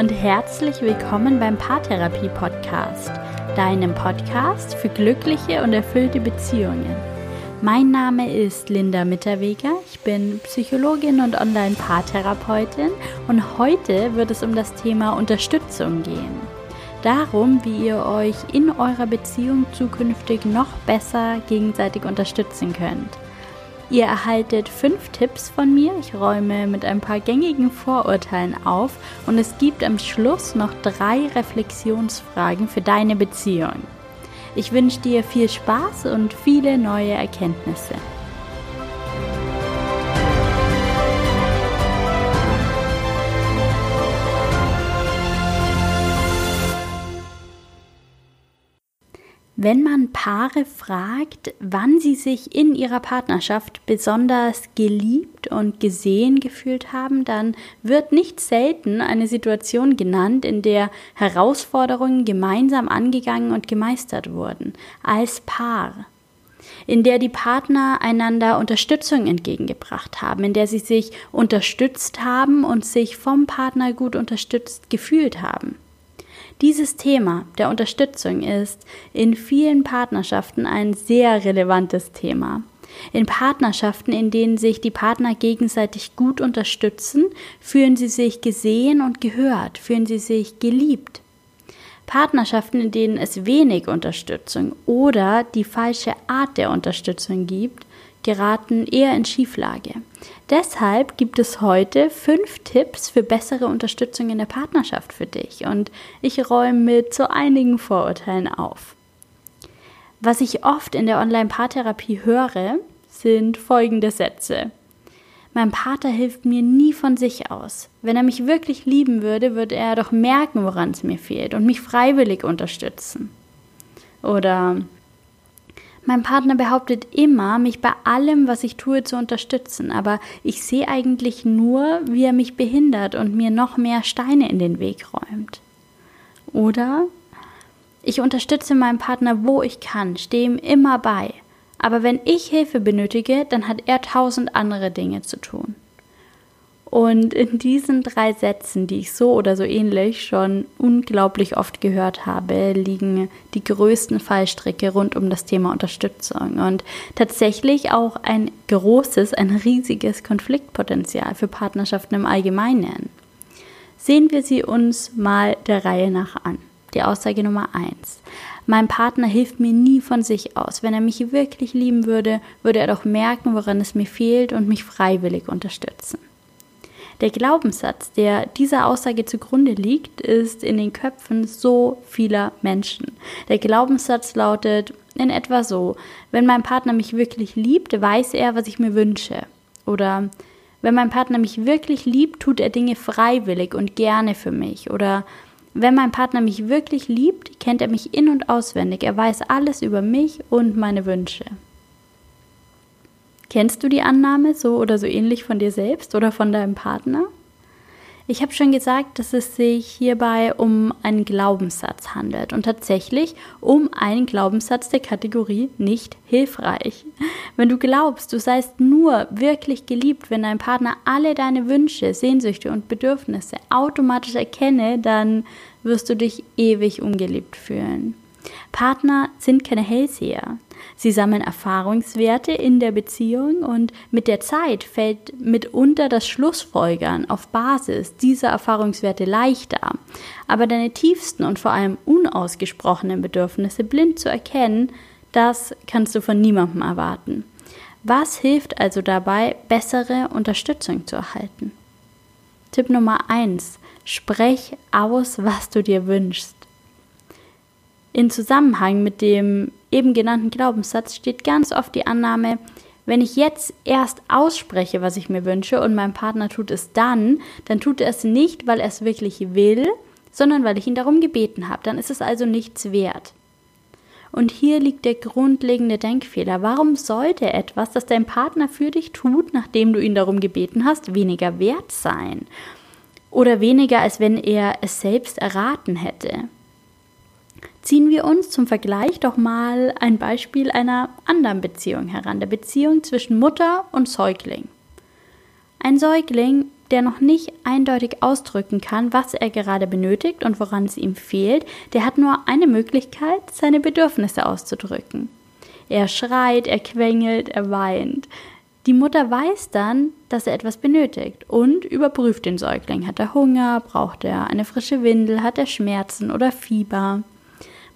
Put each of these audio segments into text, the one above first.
und herzlich willkommen beim Paartherapie Podcast, deinem Podcast für glückliche und erfüllte Beziehungen. Mein Name ist Linda Mitterweger, ich bin Psychologin und Online-Paartherapeutin und heute wird es um das Thema Unterstützung gehen. Darum, wie ihr euch in eurer Beziehung zukünftig noch besser gegenseitig unterstützen könnt. Ihr erhaltet fünf Tipps von mir. Ich räume mit ein paar gängigen Vorurteilen auf und es gibt am Schluss noch drei Reflexionsfragen für deine Beziehung. Ich wünsche dir viel Spaß und viele neue Erkenntnisse. Wenn man Paare fragt, wann sie sich in ihrer Partnerschaft besonders geliebt und gesehen gefühlt haben, dann wird nicht selten eine Situation genannt, in der Herausforderungen gemeinsam angegangen und gemeistert wurden, als Paar in der die Partner einander Unterstützung entgegengebracht haben, in der sie sich unterstützt haben und sich vom Partner gut unterstützt gefühlt haben. Dieses Thema der Unterstützung ist in vielen Partnerschaften ein sehr relevantes Thema. In Partnerschaften, in denen sich die Partner gegenseitig gut unterstützen, fühlen sie sich gesehen und gehört, fühlen sie sich geliebt. Partnerschaften, in denen es wenig Unterstützung oder die falsche Art der Unterstützung gibt, geraten eher in Schieflage. Deshalb gibt es heute fünf Tipps für bessere Unterstützung in der Partnerschaft für dich und ich räume mit so einigen Vorurteilen auf. Was ich oft in der Online-Paartherapie höre, sind folgende Sätze. Mein Pater hilft mir nie von sich aus. Wenn er mich wirklich lieben würde, würde er doch merken, woran es mir fehlt und mich freiwillig unterstützen. Oder mein Partner behauptet immer, mich bei allem, was ich tue, zu unterstützen, aber ich sehe eigentlich nur, wie er mich behindert und mir noch mehr Steine in den Weg räumt. Oder ich unterstütze meinen Partner, wo ich kann, stehe ihm immer bei. Aber wenn ich Hilfe benötige, dann hat er tausend andere Dinge zu tun. Und in diesen drei Sätzen, die ich so oder so ähnlich schon unglaublich oft gehört habe, liegen die größten Fallstricke rund um das Thema Unterstützung und tatsächlich auch ein großes, ein riesiges Konfliktpotenzial für Partnerschaften im Allgemeinen. Sehen wir sie uns mal der Reihe nach an. Die Aussage Nummer eins: Mein Partner hilft mir nie von sich aus. Wenn er mich wirklich lieben würde, würde er doch merken, woran es mir fehlt und mich freiwillig unterstützen. Der Glaubenssatz, der dieser Aussage zugrunde liegt, ist in den Köpfen so vieler Menschen. Der Glaubenssatz lautet in etwa so, wenn mein Partner mich wirklich liebt, weiß er, was ich mir wünsche. Oder wenn mein Partner mich wirklich liebt, tut er Dinge freiwillig und gerne für mich. Oder wenn mein Partner mich wirklich liebt, kennt er mich in und auswendig. Er weiß alles über mich und meine Wünsche. Kennst du die Annahme so oder so ähnlich von dir selbst oder von deinem Partner? Ich habe schon gesagt, dass es sich hierbei um einen Glaubenssatz handelt und tatsächlich um einen Glaubenssatz der Kategorie nicht hilfreich. Wenn du glaubst, du seist nur wirklich geliebt, wenn dein Partner alle deine Wünsche, Sehnsüchte und Bedürfnisse automatisch erkenne, dann wirst du dich ewig ungeliebt fühlen. Partner sind keine Hellseher. Sie sammeln Erfahrungswerte in der Beziehung und mit der Zeit fällt mitunter das Schlussfolgern auf Basis dieser Erfahrungswerte leichter. Aber deine tiefsten und vor allem unausgesprochenen Bedürfnisse blind zu erkennen, das kannst du von niemandem erwarten. Was hilft also dabei, bessere Unterstützung zu erhalten? Tipp Nummer eins: Sprech aus, was du dir wünschst. In Zusammenhang mit dem eben genannten Glaubenssatz steht ganz oft die Annahme, wenn ich jetzt erst ausspreche, was ich mir wünsche und mein Partner tut es dann, dann tut er es nicht, weil er es wirklich will, sondern weil ich ihn darum gebeten habe. Dann ist es also nichts wert. Und hier liegt der grundlegende Denkfehler. Warum sollte etwas, das dein Partner für dich tut, nachdem du ihn darum gebeten hast, weniger wert sein? Oder weniger, als wenn er es selbst erraten hätte? Ziehen wir uns zum Vergleich doch mal ein Beispiel einer anderen Beziehung heran, der Beziehung zwischen Mutter und Säugling. Ein Säugling der noch nicht eindeutig ausdrücken kann, was er gerade benötigt und woran es ihm fehlt, der hat nur eine Möglichkeit, seine Bedürfnisse auszudrücken. Er schreit, er quengelt, er weint. Die Mutter weiß dann, dass er etwas benötigt und überprüft den Säugling. Hat er Hunger? Braucht er eine frische Windel? Hat er Schmerzen oder Fieber?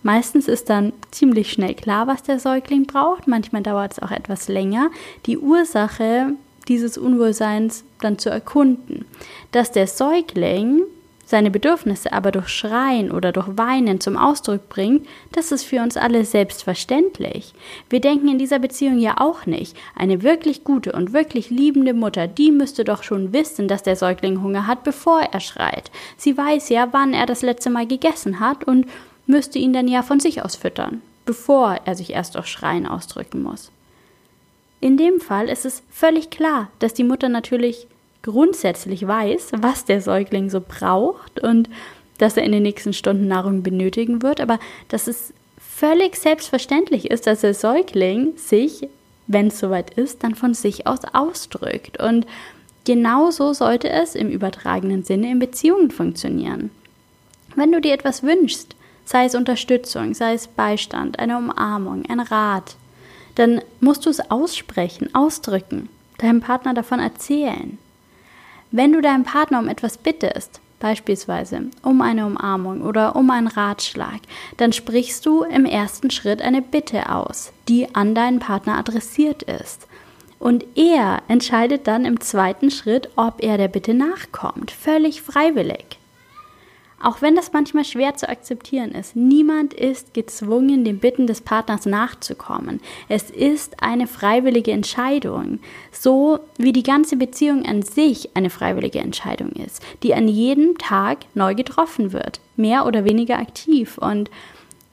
Meistens ist dann ziemlich schnell klar, was der Säugling braucht. Manchmal dauert es auch etwas länger. Die Ursache dieses Unwohlseins dann zu erkunden. Dass der Säugling seine Bedürfnisse aber durch Schreien oder durch Weinen zum Ausdruck bringt, das ist für uns alle selbstverständlich. Wir denken in dieser Beziehung ja auch nicht, eine wirklich gute und wirklich liebende Mutter, die müsste doch schon wissen, dass der Säugling Hunger hat, bevor er schreit. Sie weiß ja, wann er das letzte Mal gegessen hat und müsste ihn dann ja von sich aus füttern, bevor er sich erst durch Schreien ausdrücken muss. In dem Fall ist es völlig klar, dass die Mutter natürlich grundsätzlich weiß, was der Säugling so braucht und dass er in den nächsten Stunden Nahrung benötigen wird, aber dass es völlig selbstverständlich ist, dass der Säugling sich, wenn es soweit ist, dann von sich aus ausdrückt. Und genauso sollte es im übertragenen Sinne in Beziehungen funktionieren. Wenn du dir etwas wünschst, sei es Unterstützung, sei es Beistand, eine Umarmung, ein Rat, dann musst du es aussprechen, ausdrücken, deinem Partner davon erzählen. Wenn du deinem Partner um etwas bittest, beispielsweise um eine Umarmung oder um einen Ratschlag, dann sprichst du im ersten Schritt eine Bitte aus, die an deinen Partner adressiert ist. Und er entscheidet dann im zweiten Schritt, ob er der Bitte nachkommt, völlig freiwillig. Auch wenn das manchmal schwer zu akzeptieren ist, niemand ist gezwungen, den Bitten des Partners nachzukommen. Es ist eine freiwillige Entscheidung, so wie die ganze Beziehung an sich eine freiwillige Entscheidung ist, die an jedem Tag neu getroffen wird, mehr oder weniger aktiv. Und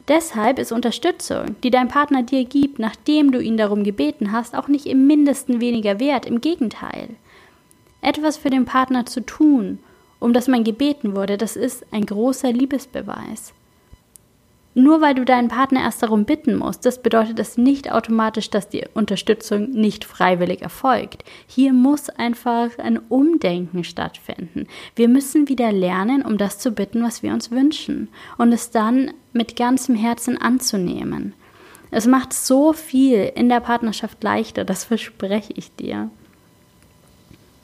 deshalb ist Unterstützung, die dein Partner dir gibt, nachdem du ihn darum gebeten hast, auch nicht im mindesten weniger wert, im Gegenteil. Etwas für den Partner zu tun, um das man gebeten wurde, das ist ein großer Liebesbeweis. Nur weil du deinen Partner erst darum bitten musst, das bedeutet das nicht automatisch, dass die Unterstützung nicht freiwillig erfolgt. Hier muss einfach ein Umdenken stattfinden. Wir müssen wieder lernen, um das zu bitten, was wir uns wünschen und es dann mit ganzem Herzen anzunehmen. Es macht so viel in der Partnerschaft leichter, das verspreche ich dir.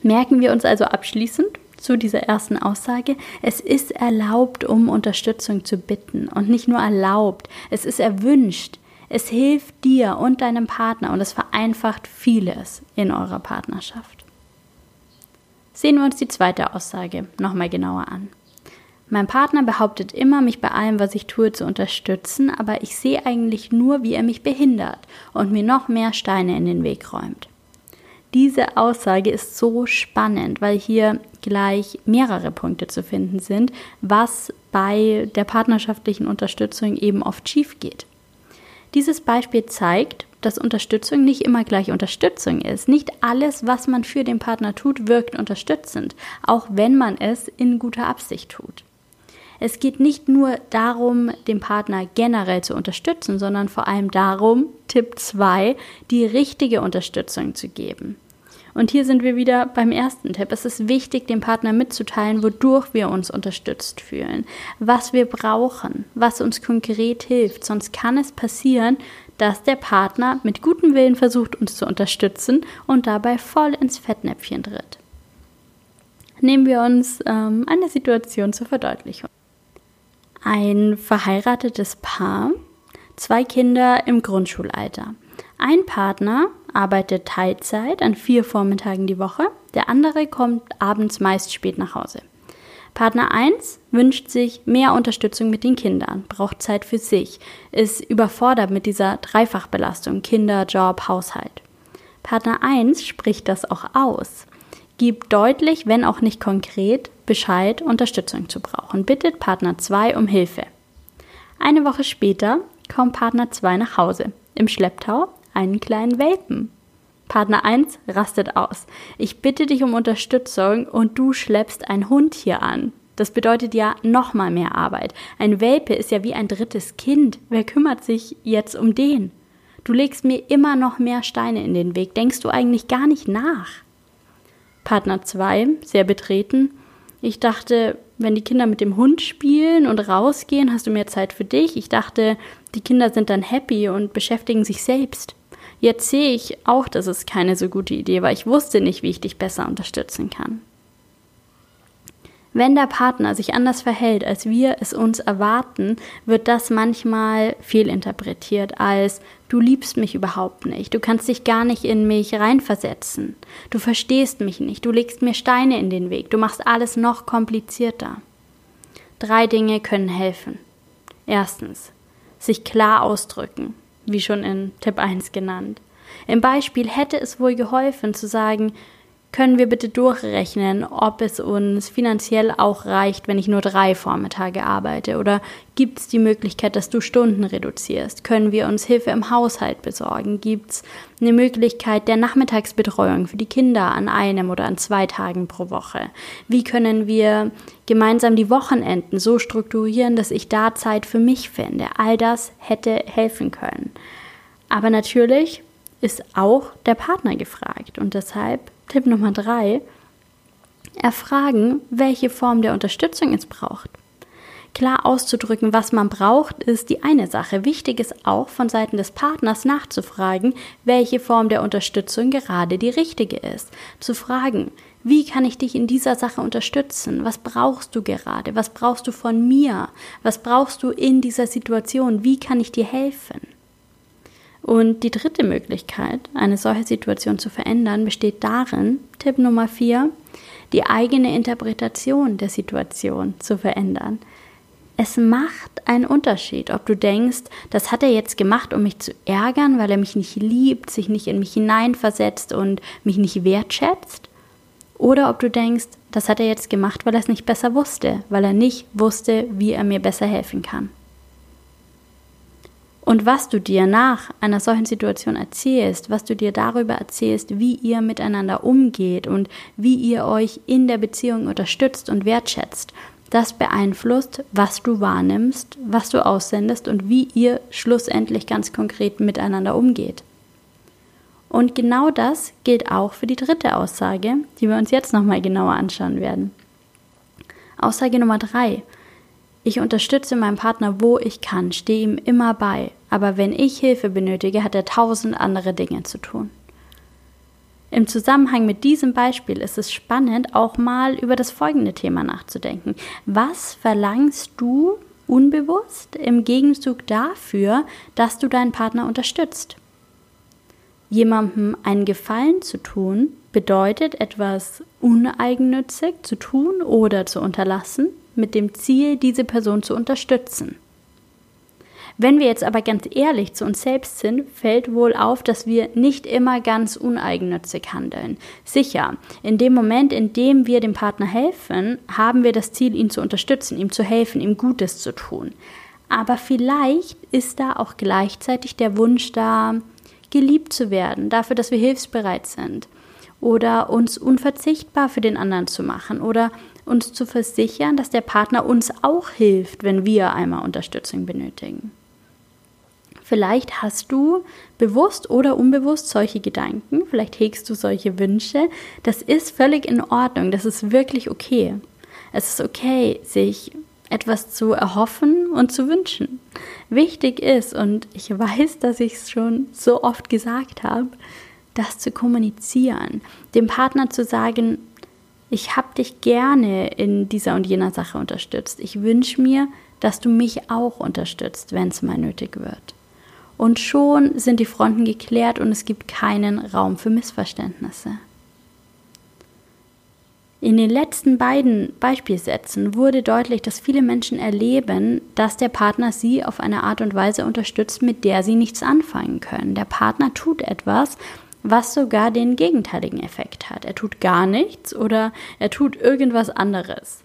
Merken wir uns also abschließend, zu dieser ersten Aussage. Es ist erlaubt, um Unterstützung zu bitten. Und nicht nur erlaubt, es ist erwünscht. Es hilft dir und deinem Partner und es vereinfacht vieles in eurer Partnerschaft. Sehen wir uns die zweite Aussage nochmal genauer an. Mein Partner behauptet immer, mich bei allem, was ich tue, zu unterstützen, aber ich sehe eigentlich nur, wie er mich behindert und mir noch mehr Steine in den Weg räumt. Diese Aussage ist so spannend, weil hier gleich mehrere Punkte zu finden sind, was bei der partnerschaftlichen Unterstützung eben oft schief geht. Dieses Beispiel zeigt, dass Unterstützung nicht immer gleich Unterstützung ist. Nicht alles, was man für den Partner tut, wirkt unterstützend, auch wenn man es in guter Absicht tut. Es geht nicht nur darum, den Partner generell zu unterstützen, sondern vor allem darum, Tipp 2, die richtige Unterstützung zu geben. Und hier sind wir wieder beim ersten Tipp. Es ist wichtig, dem Partner mitzuteilen, wodurch wir uns unterstützt fühlen, was wir brauchen, was uns konkret hilft. Sonst kann es passieren, dass der Partner mit gutem Willen versucht, uns zu unterstützen und dabei voll ins Fettnäpfchen tritt. Nehmen wir uns ähm, eine Situation zur Verdeutlichung. Ein verheiratetes Paar, zwei Kinder im Grundschulalter. Ein Partner arbeitet Teilzeit an vier Vormittagen die Woche, der andere kommt abends meist spät nach Hause. Partner 1 wünscht sich mehr Unterstützung mit den Kindern, braucht Zeit für sich, ist überfordert mit dieser Dreifachbelastung Kinder, Job, Haushalt. Partner 1 spricht das auch aus, gibt deutlich, wenn auch nicht konkret, Bescheid, Unterstützung zu brauchen, bittet Partner 2 um Hilfe. Eine Woche später kommt Partner 2 nach Hause, im Schlepptau einen kleinen Welpen. Partner 1 rastet aus. Ich bitte dich um Unterstützung und du schleppst einen Hund hier an. Das bedeutet ja nochmal mehr Arbeit. Ein Welpe ist ja wie ein drittes Kind. Wer kümmert sich jetzt um den? Du legst mir immer noch mehr Steine in den Weg. Denkst du eigentlich gar nicht nach? Partner 2, sehr betreten. Ich dachte, wenn die Kinder mit dem Hund spielen und rausgehen, hast du mehr Zeit für dich. Ich dachte, die Kinder sind dann happy und beschäftigen sich selbst. Jetzt sehe ich auch, dass es keine so gute Idee war. Ich wusste nicht, wie ich dich besser unterstützen kann. Wenn der Partner sich anders verhält, als wir es uns erwarten, wird das manchmal fehlinterpretiert als du liebst mich überhaupt nicht, du kannst dich gar nicht in mich reinversetzen, du verstehst mich nicht, du legst mir Steine in den Weg, du machst alles noch komplizierter. Drei Dinge können helfen. Erstens, sich klar ausdrücken, wie schon in Tipp 1 genannt. Im Beispiel hätte es wohl geholfen zu sagen, können wir bitte durchrechnen, ob es uns finanziell auch reicht, wenn ich nur drei Vormittage arbeite? Oder gibt es die Möglichkeit, dass du Stunden reduzierst? Können wir uns Hilfe im Haushalt besorgen? Gibt es eine Möglichkeit der Nachmittagsbetreuung für die Kinder an einem oder an zwei Tagen pro Woche? Wie können wir gemeinsam die Wochenenden so strukturieren, dass ich da Zeit für mich finde? All das hätte helfen können. Aber natürlich ist auch der Partner gefragt und deshalb Tipp Nummer drei, erfragen, welche Form der Unterstützung es braucht. Klar auszudrücken, was man braucht, ist die eine Sache. Wichtig ist auch von Seiten des Partners nachzufragen, welche Form der Unterstützung gerade die richtige ist. Zu fragen, wie kann ich dich in dieser Sache unterstützen? Was brauchst du gerade? Was brauchst du von mir? Was brauchst du in dieser Situation? Wie kann ich dir helfen? Und die dritte Möglichkeit, eine solche Situation zu verändern, besteht darin, Tipp Nummer vier, die eigene Interpretation der Situation zu verändern. Es macht einen Unterschied, ob du denkst, das hat er jetzt gemacht, um mich zu ärgern, weil er mich nicht liebt, sich nicht in mich hineinversetzt und mich nicht wertschätzt, oder ob du denkst, das hat er jetzt gemacht, weil er es nicht besser wusste, weil er nicht wusste, wie er mir besser helfen kann. Und was du dir nach einer solchen Situation erzählst, was du dir darüber erzählst, wie ihr miteinander umgeht und wie ihr euch in der Beziehung unterstützt und wertschätzt, das beeinflusst, was du wahrnimmst, was du aussendest und wie ihr schlussendlich ganz konkret miteinander umgeht. Und genau das gilt auch für die dritte Aussage, die wir uns jetzt nochmal genauer anschauen werden. Aussage Nummer drei. Ich unterstütze meinen Partner, wo ich kann, stehe ihm immer bei, aber wenn ich Hilfe benötige, hat er tausend andere Dinge zu tun. Im Zusammenhang mit diesem Beispiel ist es spannend, auch mal über das folgende Thema nachzudenken. Was verlangst du unbewusst im Gegenzug dafür, dass du deinen Partner unterstützt? Jemandem einen Gefallen zu tun bedeutet etwas uneigennützig zu tun oder zu unterlassen mit dem Ziel, diese Person zu unterstützen. Wenn wir jetzt aber ganz ehrlich zu uns selbst sind, fällt wohl auf, dass wir nicht immer ganz uneigennützig handeln. Sicher, in dem Moment, in dem wir dem Partner helfen, haben wir das Ziel, ihn zu unterstützen, ihm zu helfen, ihm Gutes zu tun. Aber vielleicht ist da auch gleichzeitig der Wunsch da, geliebt zu werden, dafür, dass wir hilfsbereit sind oder uns unverzichtbar für den anderen zu machen oder uns zu versichern, dass der Partner uns auch hilft, wenn wir einmal Unterstützung benötigen. Vielleicht hast du bewusst oder unbewusst solche Gedanken, vielleicht hegst du solche Wünsche. Das ist völlig in Ordnung, das ist wirklich okay. Es ist okay, sich etwas zu erhoffen und zu wünschen. Wichtig ist, und ich weiß, dass ich es schon so oft gesagt habe, das zu kommunizieren, dem Partner zu sagen, ich habe dich gerne in dieser und jener Sache unterstützt. Ich wünsche mir, dass du mich auch unterstützt, wenn es mal nötig wird. Und schon sind die Fronten geklärt und es gibt keinen Raum für Missverständnisse. In den letzten beiden Beispielsätzen wurde deutlich, dass viele Menschen erleben, dass der Partner sie auf eine Art und Weise unterstützt, mit der sie nichts anfangen können. Der Partner tut etwas, was sogar den gegenteiligen Effekt hat. Er tut gar nichts oder er tut irgendwas anderes.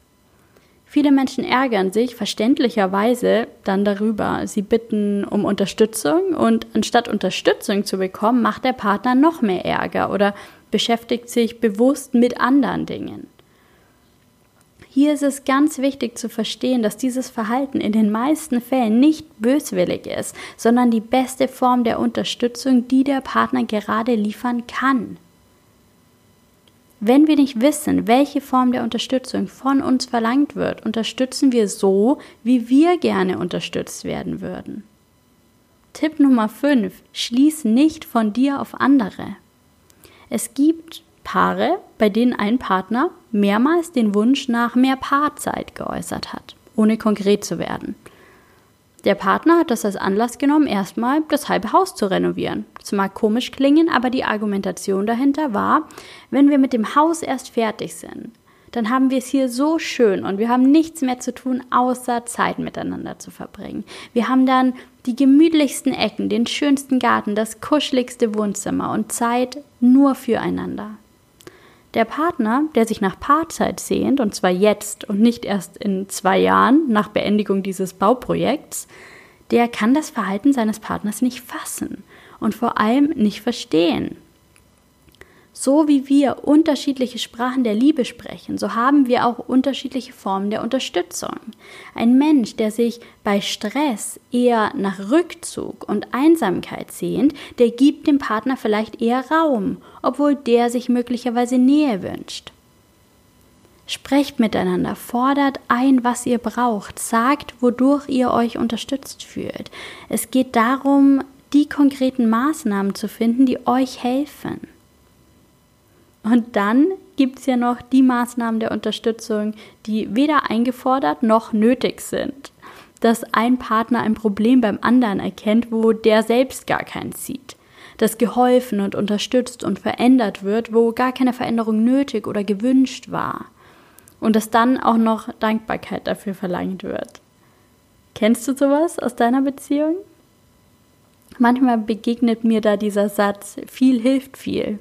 Viele Menschen ärgern sich verständlicherweise dann darüber. Sie bitten um Unterstützung und anstatt Unterstützung zu bekommen, macht der Partner noch mehr Ärger oder beschäftigt sich bewusst mit anderen Dingen. Hier ist es ganz wichtig zu verstehen, dass dieses Verhalten in den meisten Fällen nicht böswillig ist, sondern die beste Form der Unterstützung, die der Partner gerade liefern kann. Wenn wir nicht wissen, welche Form der Unterstützung von uns verlangt wird, unterstützen wir so, wie wir gerne unterstützt werden würden. Tipp Nummer 5. Schließ nicht von dir auf andere. Es gibt Paare, bei denen ein Partner mehrmals den Wunsch nach mehr Paarzeit geäußert hat, ohne konkret zu werden. Der Partner hat das als Anlass genommen, erstmal das halbe Haus zu renovieren. Das mag komisch klingen, aber die Argumentation dahinter war, wenn wir mit dem Haus erst fertig sind, dann haben wir es hier so schön und wir haben nichts mehr zu tun, außer Zeit miteinander zu verbringen. Wir haben dann die gemütlichsten Ecken, den schönsten Garten, das kuscheligste Wohnzimmer und Zeit nur füreinander. Der Partner, der sich nach Paarzeit sehnt, und zwar jetzt und nicht erst in zwei Jahren nach Beendigung dieses Bauprojekts, der kann das Verhalten seines Partners nicht fassen und vor allem nicht verstehen. So wie wir unterschiedliche Sprachen der Liebe sprechen, so haben wir auch unterschiedliche Formen der Unterstützung. Ein Mensch, der sich bei Stress eher nach Rückzug und Einsamkeit sehnt, der gibt dem Partner vielleicht eher Raum, obwohl der sich möglicherweise Nähe wünscht. Sprecht miteinander, fordert ein, was ihr braucht, sagt, wodurch ihr euch unterstützt fühlt. Es geht darum, die konkreten Maßnahmen zu finden, die euch helfen. Und dann gibt es ja noch die Maßnahmen der Unterstützung, die weder eingefordert noch nötig sind. Dass ein Partner ein Problem beim anderen erkennt, wo der selbst gar keins sieht. Dass geholfen und unterstützt und verändert wird, wo gar keine Veränderung nötig oder gewünscht war. Und dass dann auch noch Dankbarkeit dafür verlangt wird. Kennst du sowas aus deiner Beziehung? Manchmal begegnet mir da dieser Satz, viel hilft viel.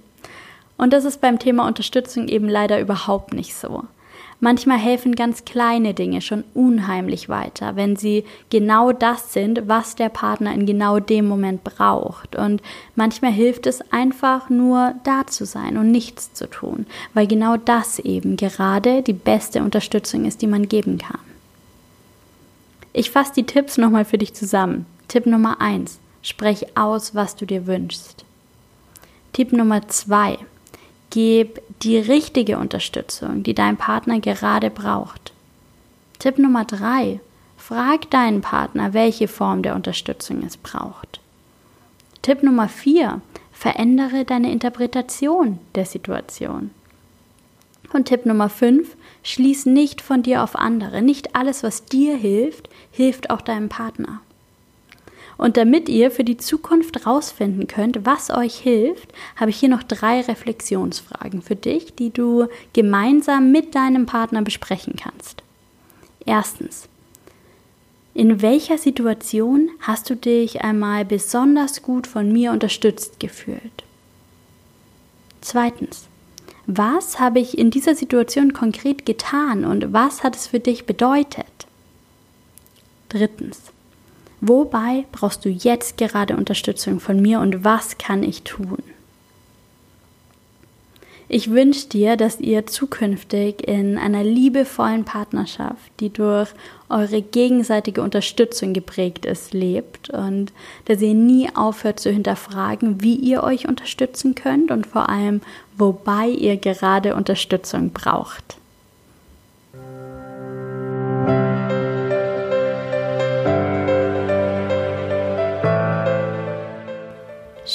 Und das ist beim Thema Unterstützung eben leider überhaupt nicht so. Manchmal helfen ganz kleine Dinge schon unheimlich weiter, wenn sie genau das sind, was der Partner in genau dem Moment braucht. Und manchmal hilft es einfach nur da zu sein und nichts zu tun, weil genau das eben gerade die beste Unterstützung ist, die man geben kann. Ich fasse die Tipps nochmal für dich zusammen. Tipp Nummer eins: Sprech aus, was du dir wünschst. Tipp Nummer zwei: Gib die richtige Unterstützung, die dein Partner gerade braucht. Tipp Nummer drei: Frag deinen Partner, welche Form der Unterstützung es braucht. Tipp Nummer vier: Verändere deine Interpretation der Situation. Und Tipp Nummer fünf: Schließ nicht von dir auf andere. Nicht alles, was dir hilft, hilft auch deinem Partner. Und damit ihr für die Zukunft rausfinden könnt, was euch hilft, habe ich hier noch drei Reflexionsfragen für dich, die du gemeinsam mit deinem Partner besprechen kannst. Erstens. In welcher Situation hast du dich einmal besonders gut von mir unterstützt gefühlt? Zweitens. Was habe ich in dieser Situation konkret getan und was hat es für dich bedeutet? Drittens. Wobei brauchst du jetzt gerade Unterstützung von mir und was kann ich tun? Ich wünsche dir, dass ihr zukünftig in einer liebevollen Partnerschaft, die durch eure gegenseitige Unterstützung geprägt ist, lebt und dass ihr nie aufhört zu hinterfragen, wie ihr euch unterstützen könnt und vor allem, wobei ihr gerade Unterstützung braucht.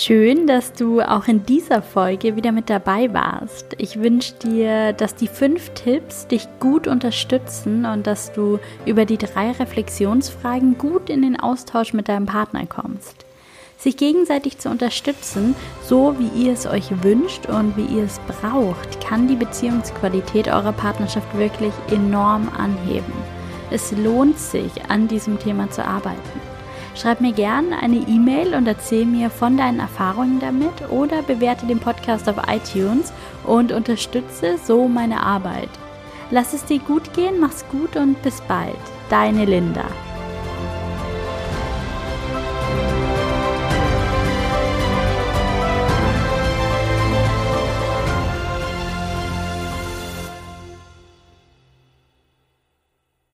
Schön, dass du auch in dieser Folge wieder mit dabei warst. Ich wünsche dir, dass die fünf Tipps dich gut unterstützen und dass du über die drei Reflexionsfragen gut in den Austausch mit deinem Partner kommst. Sich gegenseitig zu unterstützen, so wie ihr es euch wünscht und wie ihr es braucht, kann die Beziehungsqualität eurer Partnerschaft wirklich enorm anheben. Es lohnt sich, an diesem Thema zu arbeiten. Schreib mir gerne eine E-Mail und erzähl mir von deinen Erfahrungen damit oder bewerte den Podcast auf iTunes und unterstütze so meine Arbeit. Lass es dir gut gehen, mach's gut und bis bald. Deine Linda.